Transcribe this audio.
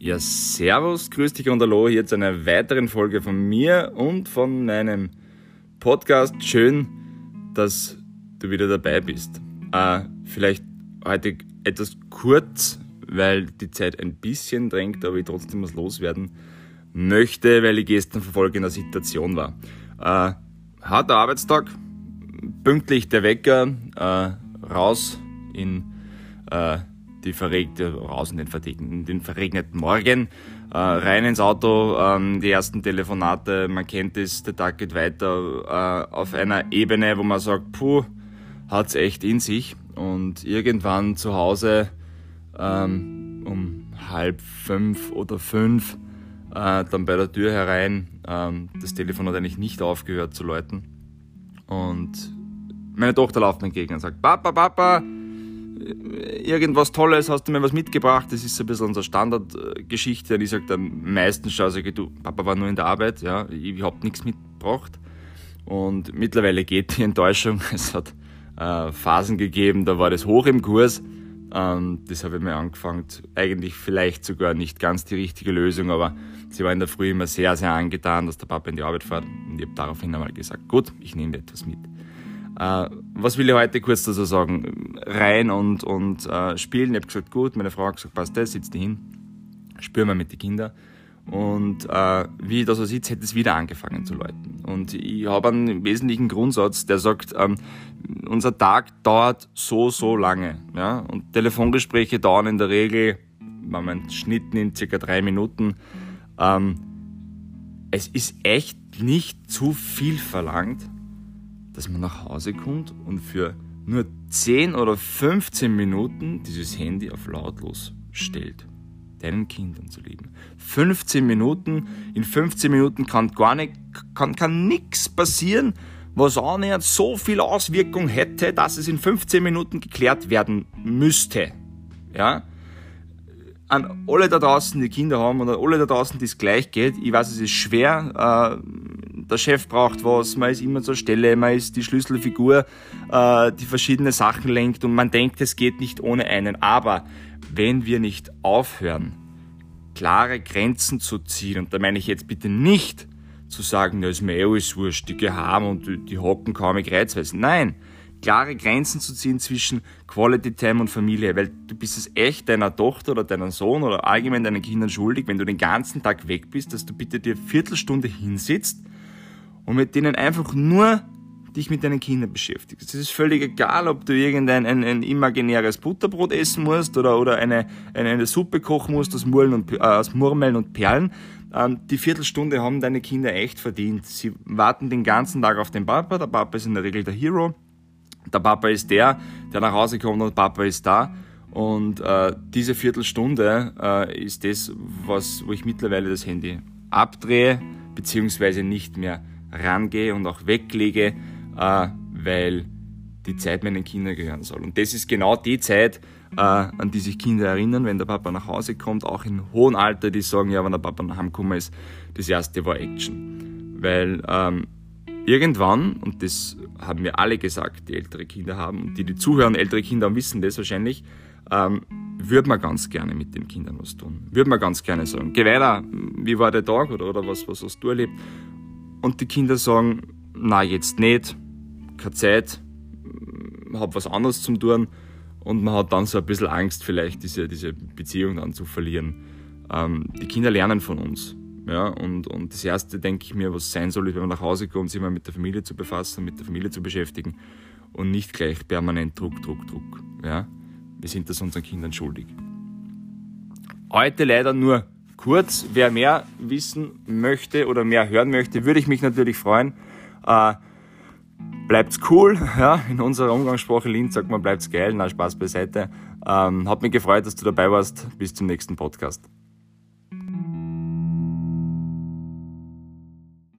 Ja, servus, grüß dich und hallo hier zu einer weiteren Folge von mir und von meinem Podcast. Schön, dass du wieder dabei bist. Äh, vielleicht heute etwas kurz, weil die Zeit ein bisschen drängt, aber ich trotzdem was loswerden möchte, weil ich gestern verfolge in der Situation war. Äh, harter Arbeitstag, pünktlich der Wecker, äh, raus in äh, die verregte, raus in den, verregneten, den verregneten Morgen, äh, rein ins Auto, ähm, die ersten Telefonate, man kennt es, der Tag geht weiter äh, auf einer Ebene, wo man sagt, puh, hat's echt in sich. Und irgendwann zu Hause ähm, um halb fünf oder fünf äh, dann bei der Tür herein. Ähm, das Telefon hat eigentlich nicht aufgehört zu läuten. Und meine Tochter läuft mir entgegen und sagt, Papa, Papa, irgendwas Tolles, hast du mir was mitgebracht? Das ist so ein bisschen unsere Standardgeschichte. Und ich sage dann meistens, sag ich, du, Papa war nur in der Arbeit, ja, ich habe nichts mitgebracht. Und mittlerweile geht die Enttäuschung. Es hat äh, Phasen gegeben, da war das hoch im Kurs. Ähm, das habe ich mir angefangen. Eigentlich vielleicht sogar nicht ganz die richtige Lösung, aber sie war in der Früh immer sehr, sehr angetan, dass der Papa in die Arbeit fährt. Und ich habe daraufhin einmal gesagt, gut, ich nehme etwas mit. Äh, was will ich heute kurz dazu sagen? Rein und, und äh, spielen. Ich habe gesagt, gut, meine Frau hat gesagt, passt das, sitzt die hin, spüren wir mit den Kindern. Und äh, wie ich da so sitze, hätte es wieder angefangen zu läuten. Und ich habe einen wesentlichen Grundsatz, der sagt, ähm, unser Tag dauert so, so lange. Ja? Und Telefongespräche dauern in der Regel, wenn man einen Schnitt nimmt, circa drei Minuten. Ähm, es ist echt nicht zu viel verlangt, dass man nach Hause kommt und für nur 10 oder 15 Minuten dieses Handy auf lautlos stellt. Deinen Kindern zu lieben. 15 Minuten, in 15 Minuten kann gar nicht, kann, kann nichts passieren, was annähernd so viel Auswirkung hätte, dass es in 15 Minuten geklärt werden müsste. Ja? An alle da draußen, die Kinder haben an alle da draußen, die es gleich geht, ich weiß, es ist schwer, äh, der Chef braucht was, man ist immer zur Stelle, man ist die Schlüsselfigur, äh, die verschiedene Sachen lenkt und man denkt, es geht nicht ohne einen. Aber wenn wir nicht aufhören, klare Grenzen zu ziehen, und da meine ich jetzt bitte nicht zu sagen, da ist mir eh alles wurscht, die geheim und die, die hocken kaum kreuzweise. Nein, klare Grenzen zu ziehen zwischen Quality Time und Familie, weil du bist es echt deiner Tochter oder deinem Sohn oder allgemein deinen Kindern schuldig, wenn du den ganzen Tag weg bist, dass du bitte dir Viertelstunde hinsitzt und mit denen einfach nur dich mit deinen Kindern beschäftigst. Es ist völlig egal, ob du irgendein ein, ein imaginäres Butterbrot essen musst oder, oder eine, eine, eine Suppe kochen musst aus, Murmeln und, äh, aus Murmeln und Perlen. Ähm, die Viertelstunde haben deine Kinder echt verdient. Sie warten den ganzen Tag auf den Papa. Der Papa ist in der Regel der Hero. Der Papa ist der, der nach Hause kommt und Papa ist da. Und äh, diese Viertelstunde äh, ist das, was, wo ich mittlerweile das Handy abdrehe, beziehungsweise nicht mehr rangehe und auch weglege, äh, weil die Zeit meinen Kindern gehören soll. Und das ist genau die Zeit, äh, an die sich Kinder erinnern, wenn der Papa nach Hause kommt, auch in hohem Alter, die sagen, ja, wenn der Papa nach Hause gekommen ist, das erste war Action. Weil ähm, irgendwann, und das haben mir alle gesagt, die ältere Kinder haben, und die, die zuhören, ältere Kinder wissen das wahrscheinlich, ähm, würde man ganz gerne mit den Kindern was tun. Würde man ganz gerne sagen, geh weiter, wie war der Tag oder, oder was, was hast du erlebt? Und die Kinder sagen, na jetzt nicht, keine Zeit, hab was anderes zum tun und man hat dann so ein bisschen Angst vielleicht diese, diese Beziehung dann zu verlieren. Ähm, die Kinder lernen von uns. Ja, und, und das Erste, denke ich mir, was sein soll, ist, wenn man nach Hause kommt, sich mal mit der Familie zu befassen, mit der Familie zu beschäftigen und nicht gleich permanent Druck, Druck, Druck. Ja? Wir sind das unseren Kindern schuldig. Heute leider nur kurz. Wer mehr wissen möchte oder mehr hören möchte, würde ich mich natürlich freuen. Äh, bleibt's cool, ja, in unserer Umgangssprache Linz sagt man bleibt's geil, na Spaß beiseite. Ähm, hat mich gefreut, dass du dabei warst. Bis zum nächsten Podcast.